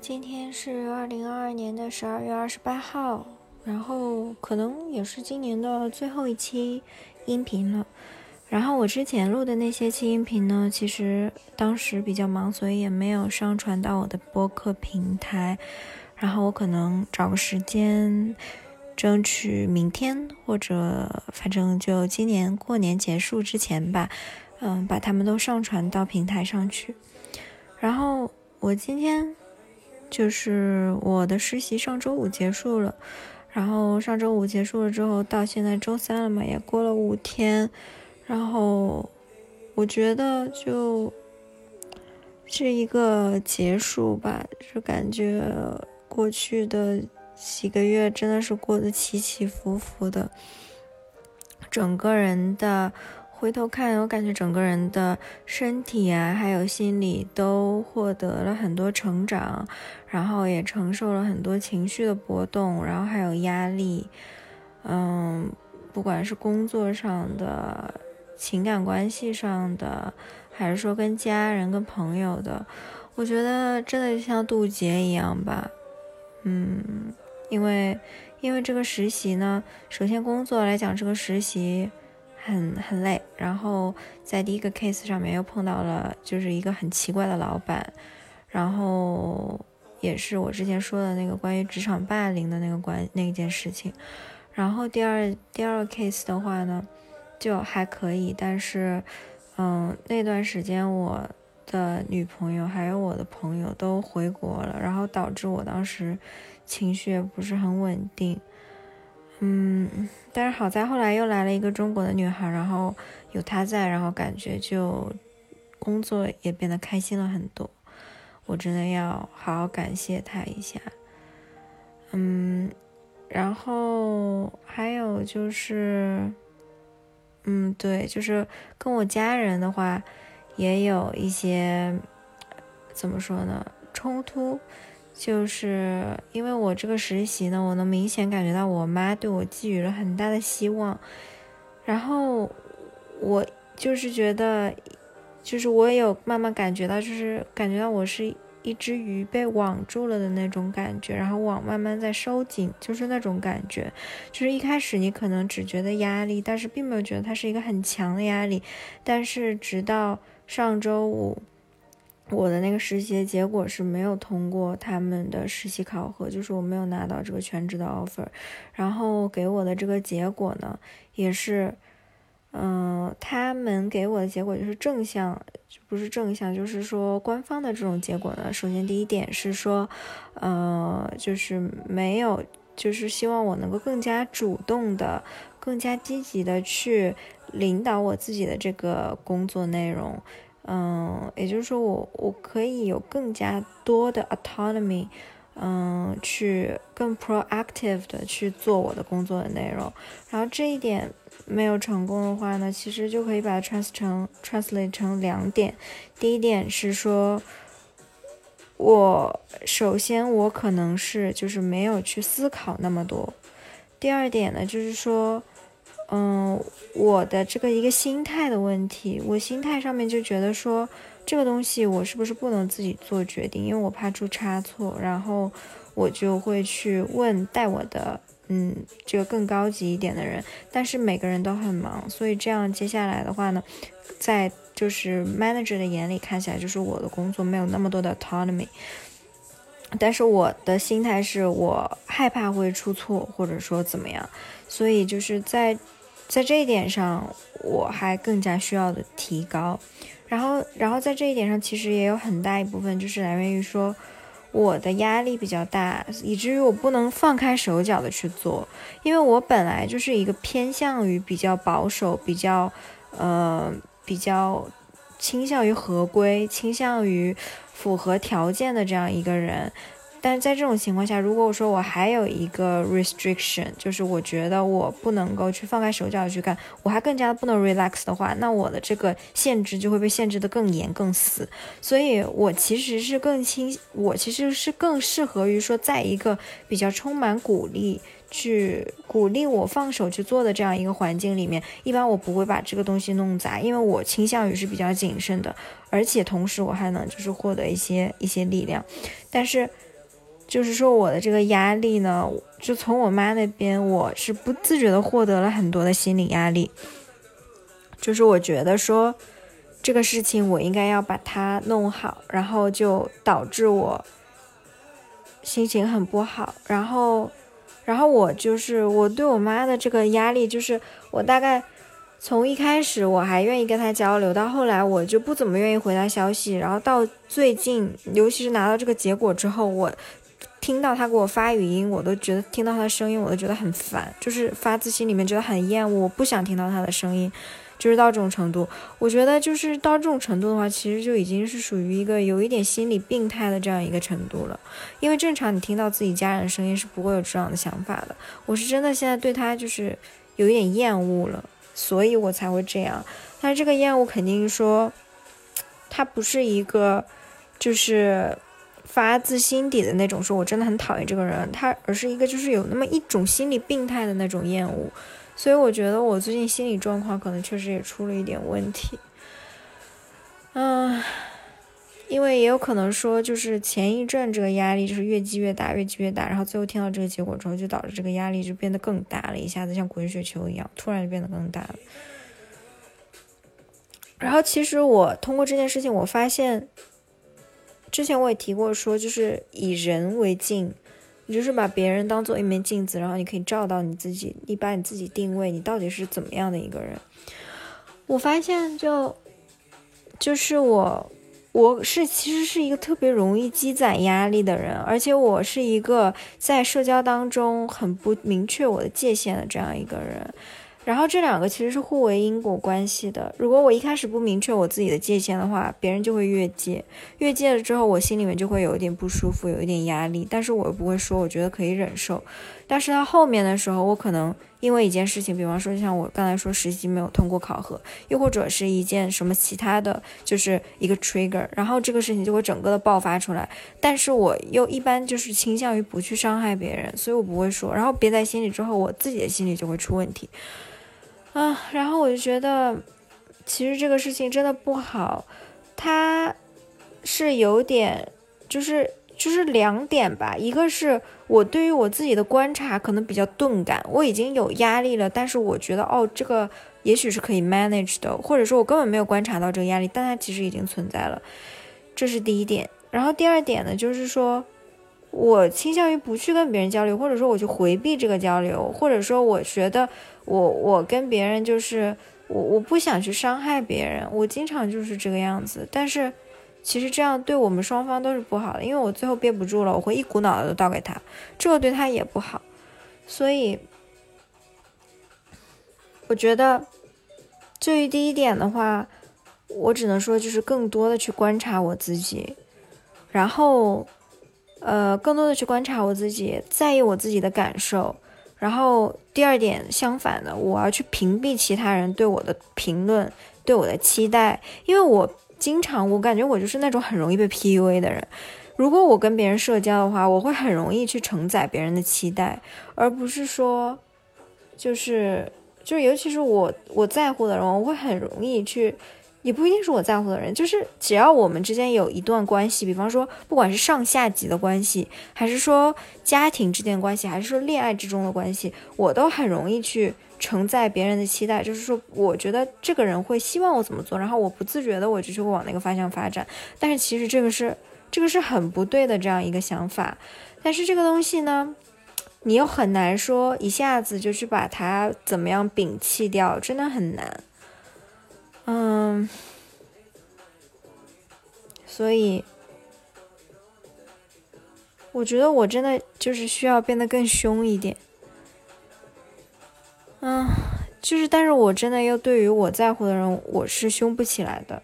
今天是二零二二年的十二月二十八号，然后可能也是今年的最后一期音频了。然后我之前录的那些期音频呢，其实当时比较忙，所以也没有上传到我的播客平台。然后我可能找个时间，争取明天或者反正就今年过年结束之前吧，嗯，把它们都上传到平台上去。然后我今天。就是我的实习上周五结束了，然后上周五结束了之后，到现在周三了嘛，也过了五天，然后我觉得就是一个结束吧，就感觉过去的几个月真的是过得起起伏伏的，整个人的。回头看，我感觉整个人的身体啊，还有心理都获得了很多成长，然后也承受了很多情绪的波动，然后还有压力，嗯，不管是工作上的、情感关系上的，还是说跟家人、跟朋友的，我觉得真的就像渡劫一样吧，嗯，因为因为这个实习呢，首先工作来讲，这个实习。很很累，然后在第一个 case 上面又碰到了就是一个很奇怪的老板，然后也是我之前说的那个关于职场霸凌的那个关那件事情，然后第二第二个 case 的话呢，就还可以，但是嗯那段时间我的女朋友还有我的朋友都回国了，然后导致我当时情绪也不是很稳定。嗯，但是好在后来又来了一个中国的女孩，然后有她在，然后感觉就工作也变得开心了很多。我真的要好好感谢她一下。嗯，然后还有就是，嗯，对，就是跟我家人的话，也有一些怎么说呢，冲突。就是因为我这个实习呢，我能明显感觉到我妈对我寄予了很大的希望，然后我就是觉得，就是我也有慢慢感觉到，就是感觉到我是一只鱼被网住了的那种感觉，然后网慢慢在收紧，就是那种感觉，就是一开始你可能只觉得压力，但是并没有觉得它是一个很强的压力，但是直到上周五。我的那个实习结果是没有通过他们的实习考核，就是我没有拿到这个全职的 offer。然后给我的这个结果呢，也是，嗯，他们给我的结果就是正向，不是正向，就是说官方的这种结果呢。首先第一点是说，呃，就是没有，就是希望我能够更加主动的、更加积极的去领导我自己的这个工作内容。嗯，也就是说，我我可以有更加多的 autonomy，嗯，去更 proactive 的去做我的工作的内容。然后这一点没有成功的话呢，其实就可以把它 trans 成 translate 成两点。第一点是说，我首先我可能是就是没有去思考那么多。第二点呢，就是说。嗯，我的这个一个心态的问题，我心态上面就觉得说，这个东西我是不是不能自己做决定，因为我怕出差错，然后我就会去问带我的，嗯，这个更高级一点的人，但是每个人都很忙，所以这样接下来的话呢，在就是 manager 的眼里看起来，就是我的工作没有那么多的 autonomy，但是我的心态是我害怕会出错，或者说怎么样，所以就是在。在这一点上，我还更加需要的提高。然后，然后在这一点上，其实也有很大一部分就是来源于说，我的压力比较大，以至于我不能放开手脚的去做。因为我本来就是一个偏向于比较保守、比较呃比较倾向于合规、倾向于符合条件的这样一个人。但是在这种情况下，如果我说我还有一个 restriction，就是我觉得我不能够去放开手脚去干，我还更加不能 relax 的话，那我的这个限制就会被限制的更严更死。所以我其实是更倾，我其实是更适合于说，在一个比较充满鼓励去鼓励我放手去做的这样一个环境里面，一般我不会把这个东西弄砸，因为我倾向于是比较谨慎的，而且同时我还能就是获得一些一些力量，但是。就是说我的这个压力呢，就从我妈那边，我是不自觉的获得了很多的心理压力。就是我觉得说这个事情我应该要把它弄好，然后就导致我心情很不好。然后，然后我就是我对我妈的这个压力，就是我大概。从一开始我还愿意跟他交流，到后来我就不怎么愿意回他消息，然后到最近，尤其是拿到这个结果之后，我听到他给我发语音，我都觉得听到他的声音，我都觉得很烦，就是发自心里面觉得很厌恶，我不想听到他的声音，就是到这种程度。我觉得就是到这种程度的话，其实就已经是属于一个有一点心理病态的这样一个程度了。因为正常你听到自己家人的声音是不会有这样的想法的。我是真的现在对他就是有一点厌恶了。所以我才会这样，但是这个厌恶肯定说，他不是一个，就是发自心底的那种，说我真的很讨厌这个人，他而是一个就是有那么一种心理病态的那种厌恶，所以我觉得我最近心理状况可能确实也出了一点问题，嗯。因为也有可能说，就是前一阵这个压力就是越积越大，越积越大，然后最后听到这个结果之后，就导致这个压力就变得更大了，一下子像滚雪球一样，突然就变得更大了。然后其实我通过这件事情，我发现，之前我也提过说，就是以人为镜，你就是把别人当做一面镜子，然后你可以照到你自己，你把你自己定位，你到底是怎么样的一个人。我发现就，就是我。我是其实是一个特别容易积攒压力的人，而且我是一个在社交当中很不明确我的界限的这样一个人。然后这两个其实是互为因果关系的。如果我一开始不明确我自己的界限的话，别人就会越界，越界了之后，我心里面就会有一点不舒服，有一点压力。但是我又不会说，我觉得可以忍受。但是到后面的时候，我可能因为一件事情，比方说像我刚才说实习没有通过考核，又或者是一件什么其他的，就是一个 trigger，然后这个事情就会整个的爆发出来。但是我又一般就是倾向于不去伤害别人，所以我不会说，然后憋在心里之后，我自己的心里就会出问题。啊，然后我就觉得，其实这个事情真的不好，它是有点，就是就是两点吧，一个是我对于我自己的观察可能比较钝感，我已经有压力了，但是我觉得哦，这个也许是可以 manage 的，或者说我根本没有观察到这个压力，但它其实已经存在了，这是第一点。然后第二点呢，就是说。我倾向于不去跟别人交流，或者说我去回避这个交流，或者说我觉得我我跟别人就是我我不想去伤害别人，我经常就是这个样子。但是其实这样对我们双方都是不好的，因为我最后憋不住了，我会一股脑的倒给他，这个对他也不好。所以我觉得，至于第一点的话，我只能说就是更多的去观察我自己，然后。呃，更多的去观察我自己，在意我自己的感受。然后第二点，相反的，我要去屏蔽其他人对我的评论、对我的期待，因为我经常，我感觉我就是那种很容易被 PUA 的人。如果我跟别人社交的话，我会很容易去承载别人的期待，而不是说，就是就是，尤其是我我在乎的人，我会很容易去。也不一定是我在乎的人，就是只要我们之间有一段关系，比方说不管是上下级的关系，还是说家庭之间关系，还是说恋爱之中的关系，我都很容易去承载别人的期待。就是说，我觉得这个人会希望我怎么做，然后我不自觉的我就会往那个方向发展。但是其实这个是这个是很不对的这样一个想法。但是这个东西呢，你又很难说一下子就去把它怎么样摒弃掉，真的很难。嗯，所以我觉得我真的就是需要变得更凶一点。嗯，就是，但是我真的又对于我在乎的人，我是凶不起来的，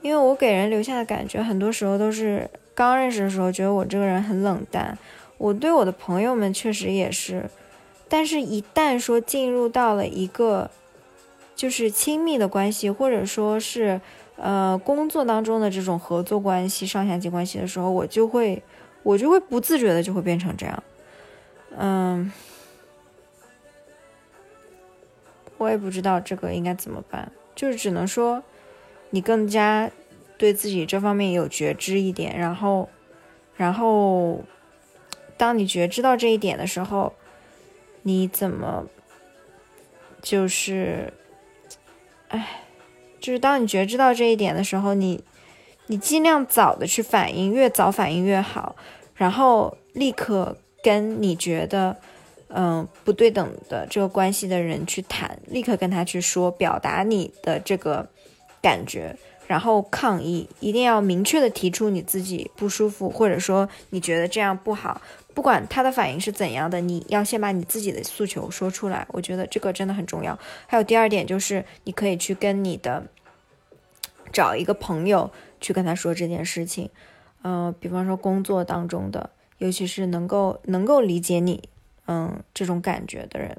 因为我给人留下的感觉，很多时候都是刚认识的时候觉得我这个人很冷淡。我对我的朋友们确实也是，但是一旦说进入到了一个。就是亲密的关系，或者说是，呃，工作当中的这种合作关系、上下级关系的时候，我就会，我就会不自觉的就会变成这样，嗯，我也不知道这个应该怎么办，就是只能说，你更加对自己这方面有觉知一点，然后，然后当你觉知到这一点的时候，你怎么就是，哎，就是当你觉知到这一点的时候，你你尽量早的去反应，越早反应越好，然后立刻跟你觉得嗯不对等的这个关系的人去谈，立刻跟他去说，表达你的这个感觉。然后抗议，一定要明确的提出你自己不舒服，或者说你觉得这样不好，不管他的反应是怎样的，你要先把你自己的诉求说出来。我觉得这个真的很重要。还有第二点就是，你可以去跟你的找一个朋友去跟他说这件事情，嗯，比方说工作当中的，尤其是能够能够理解你，嗯，这种感觉的人。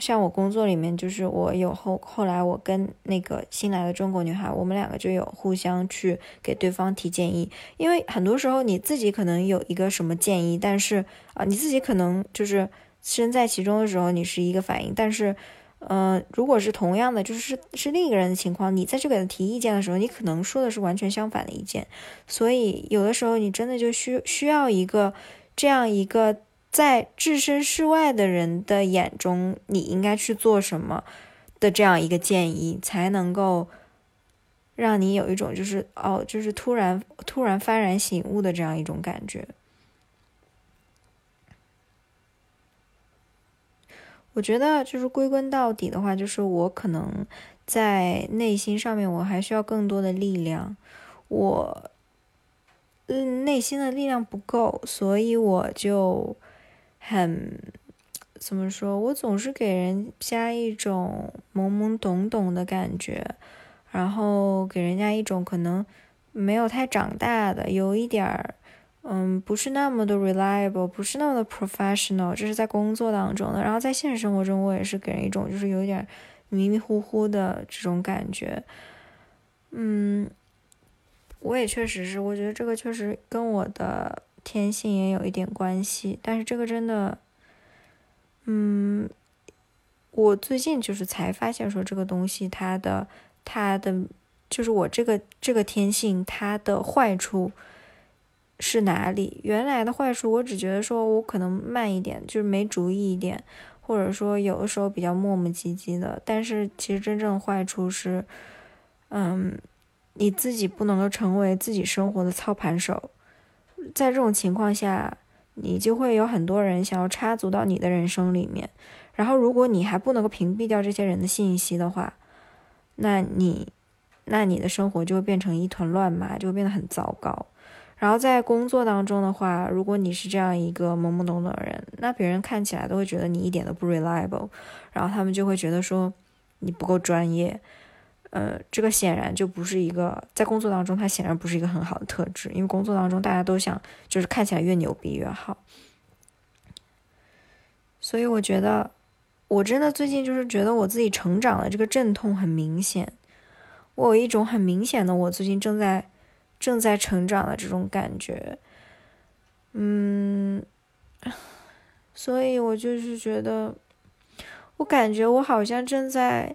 像我工作里面，就是我有后后来我跟那个新来的中国女孩，我们两个就有互相去给对方提建议，因为很多时候你自己可能有一个什么建议，但是啊你自己可能就是身在其中的时候你是一个反应，但是嗯如果是同样的就是是另一个人的情况，你再去给他提意见的时候，你可能说的是完全相反的意见，所以有的时候你真的就需需要一个这样一个。在置身事外的人的眼中，你应该去做什么的这样一个建议，才能够让你有一种就是哦，就是突然突然幡然醒悟的这样一种感觉。我觉得就是归根到底的话，就是我可能在内心上面我还需要更多的力量，我嗯内心的力量不够，所以我就。很怎么说？我总是给人家一种懵懵懂懂的感觉，然后给人家一种可能没有太长大的，有一点儿，嗯，不是那么的 reliable，不是那么的 professional。这是在工作当中的，然后在现实生活中，我也是给人一种就是有点迷迷糊糊的这种感觉。嗯，我也确实是，我觉得这个确实跟我的。天性也有一点关系，但是这个真的，嗯，我最近就是才发现说这个东西它的它的就是我这个这个天性它的坏处是哪里？原来的坏处我只觉得说我可能慢一点，就是没主意一点，或者说有的时候比较磨磨唧唧的。但是其实真正坏处是，嗯，你自己不能够成为自己生活的操盘手。在这种情况下，你就会有很多人想要插足到你的人生里面，然后如果你还不能够屏蔽掉这些人的信息的话，那你，那你的生活就会变成一团乱麻，就会变得很糟糕。然后在工作当中的话，如果你是这样一个懵懵懂懂的人，那别人看起来都会觉得你一点都不 reliable，然后他们就会觉得说你不够专业。呃，这个显然就不是一个在工作当中，它显然不是一个很好的特质，因为工作当中大家都想就是看起来越牛逼越好。所以我觉得，我真的最近就是觉得我自己成长的这个阵痛很明显，我有一种很明显的我最近正在正在成长的这种感觉。嗯，所以我就是觉得，我感觉我好像正在。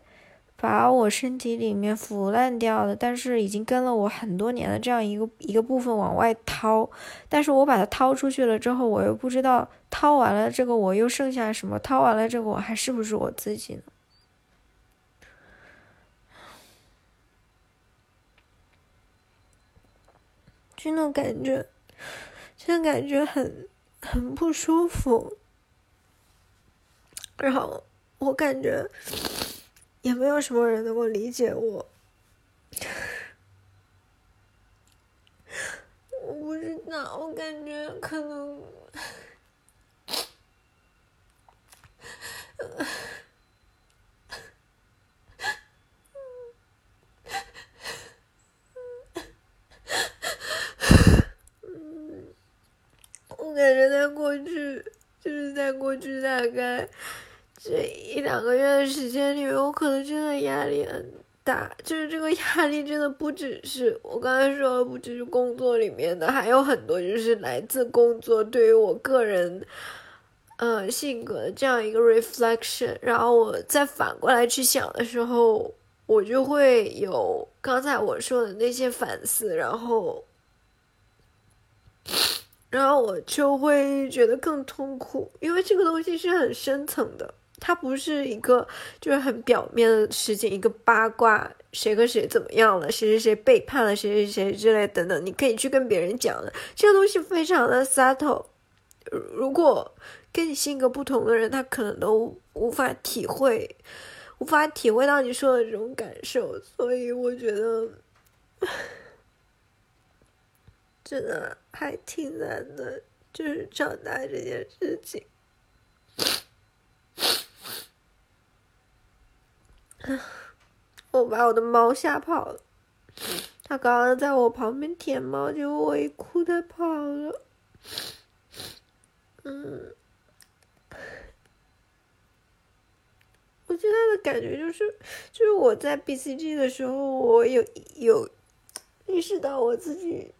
把我身体里面腐烂掉的，但是已经跟了我很多年的这样一个一个部分往外掏，但是我把它掏出去了之后，我又不知道掏完了这个我又剩下什么，掏完了这个我还是不是我自己呢？真的感觉，真的感觉很很不舒服，然后我感觉。也没有什么人能够理解我，我不知道，我感觉可能，我感觉在过去，就是在过去大概。这一两个月的时间里面，我可能真的压力很大，就是这个压力真的不只是我刚才说的，不只是工作里面的，还有很多就是来自工作对于我个人，呃性格的这样一个 reflection。然后我再反过来去想的时候，我就会有刚才我说的那些反思，然后。然后我就会觉得更痛苦，因为这个东西是很深层的，它不是一个就是很表面的事情，一个八卦，谁和谁怎么样了，谁谁谁背叛了谁谁谁之类等等，你可以去跟别人讲的，这个东西非常的 subtle，如果跟你性格不同的人，他可能都无法体会，无法体会到你说的这种感受，所以我觉得。真的还挺难的，就是长大这件事情。我把我的猫吓跑了，它刚刚在我旁边舔毛，结果我一哭它跑了。嗯，我现在的感觉就是，就是我在 BCG 的时候，我有有意识到我自己。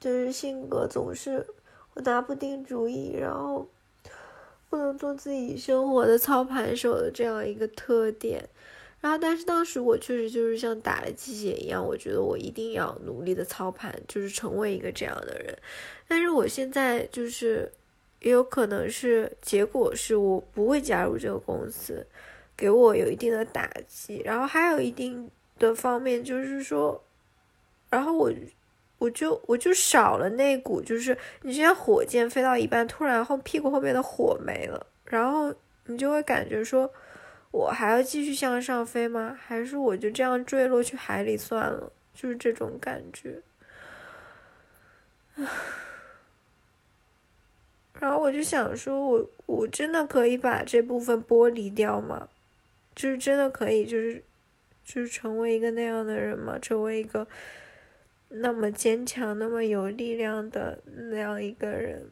就是性格总是我拿不定主意，然后不能做自己生活的操盘手的这样一个特点。然后，但是当时我确实就是像打了鸡血一样，我觉得我一定要努力的操盘，就是成为一个这样的人。但是我现在就是也有可能是结果是我不会加入这个公司，给我有一定的打击。然后还有一定的方面就是说，然后我。我就我就少了那股，就是你就像火箭飞到一半，突然后屁股后面的火没了，然后你就会感觉说，我还要继续向上飞吗？还是我就这样坠落去海里算了？就是这种感觉。然后我就想说，我我真的可以把这部分剥离掉吗？就是真的可以，就是就是成为一个那样的人吗？成为一个。那么坚强、那么有力量的那样一个人，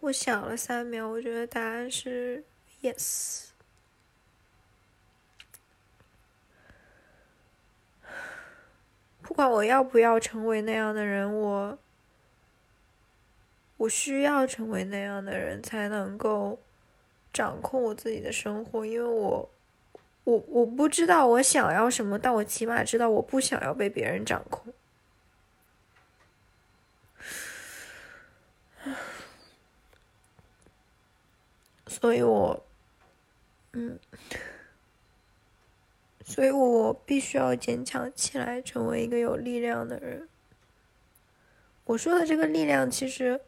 我想了三秒，我觉得答案是 yes。不管我要不要成为那样的人，我我需要成为那样的人，才能够掌控我自己的生活，因为我。我我不知道我想要什么，但我起码知道我不想要被别人掌控。所以我，嗯，所以我必须要坚强起来，成为一个有力量的人。我说的这个力量，其实，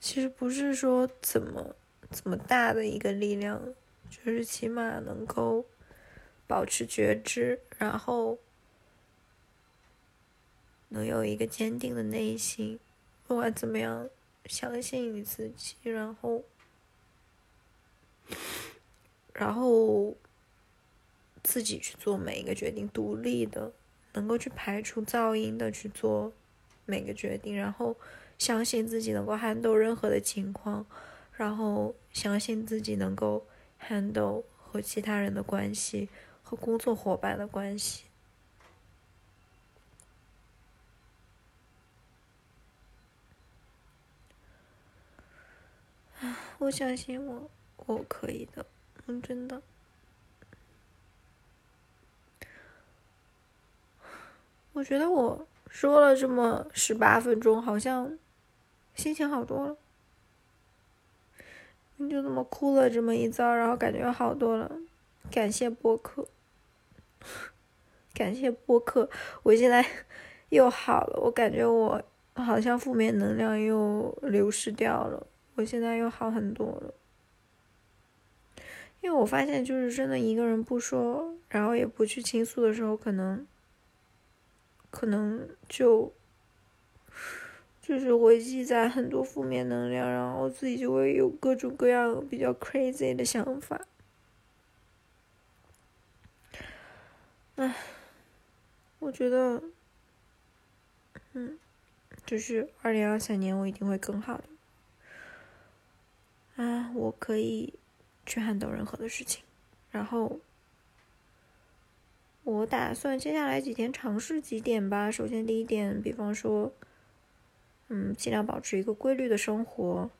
其实不是说怎么怎么大的一个力量。就是起码能够保持觉知，然后能有一个坚定的内心，不管怎么样，相信你自己，然后，然后自己去做每一个决定，独立的，能够去排除噪音的去做每个决定，然后相信自己能够 handle 任何的情况，然后相信自己能够。Handle 和其他人的关系和工作伙伴的关系。我相信我，我可以的，嗯，真的。我觉得我说了这么十八分钟，好像心情好多了。你就这么哭了这么一遭，然后感觉好多了。感谢播客，感谢播客，我现在 又好了。我感觉我好像负面能量又流失掉了，我现在又好很多了。因为我发现，就是真的一个人不说，然后也不去倾诉的时候，可能，可能就。就是会积攒很多负面能量，然后自己就会有各种各样比较 crazy 的想法。唉，我觉得，嗯，就是二零二三年我一定会更好的。啊，我可以去撼动任何的事情，然后我打算接下来几天尝试几点吧。首先第一点，比方说。嗯，尽量保持一个规律的生活，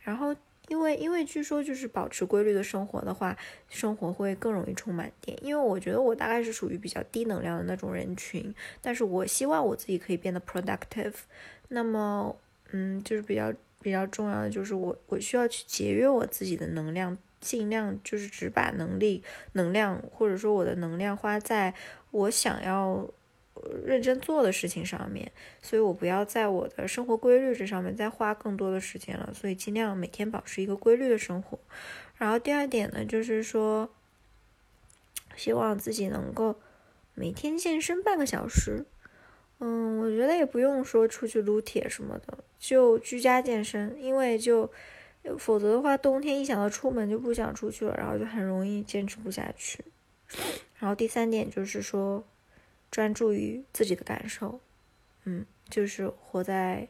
然后因为因为据说就是保持规律的生活的话，生活会更容易充满电。因为我觉得我大概是属于比较低能量的那种人群，但是我希望我自己可以变得 productive。那么，嗯，就是比较比较重要的就是我我需要去节约我自己的能量，尽量就是只把能力、能量或者说我的能量花在我想要。认真做的事情上面，所以我不要在我的生活规律这上面再花更多的时间了，所以尽量每天保持一个规律的生活。然后第二点呢，就是说，希望自己能够每天健身半个小时。嗯，我觉得也不用说出去撸铁什么的，就居家健身，因为就否则的话，冬天一想到出门就不想出去了，然后就很容易坚持不下去。然后第三点就是说。专注于自己的感受，嗯，就是活在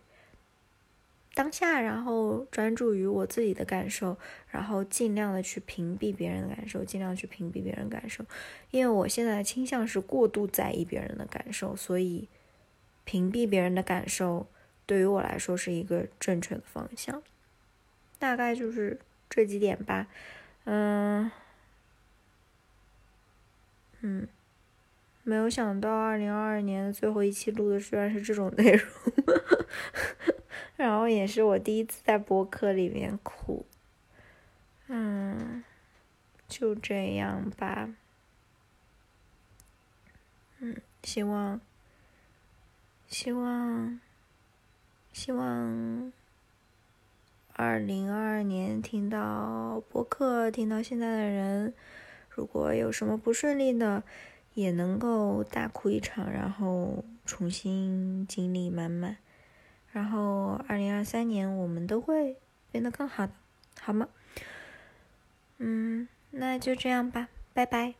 当下，然后专注于我自己的感受，然后尽量的去屏蔽别人的感受，尽量去屏蔽别人感受，因为我现在的倾向是过度在意别人的感受，所以屏蔽别人的感受对于我来说是一个正确的方向。大概就是这几点吧，嗯，嗯。没有想到，二零二二年的最后一期录的居然是这种内容，然后也是我第一次在播客里面哭。嗯，就这样吧。嗯，希望，希望，希望，二零二二年听到播客听到现在的人，如果有什么不顺利的。也能够大哭一场，然后重新精力满满，然后二零二三年我们都会变得更好的，好吗？嗯，那就这样吧，拜拜。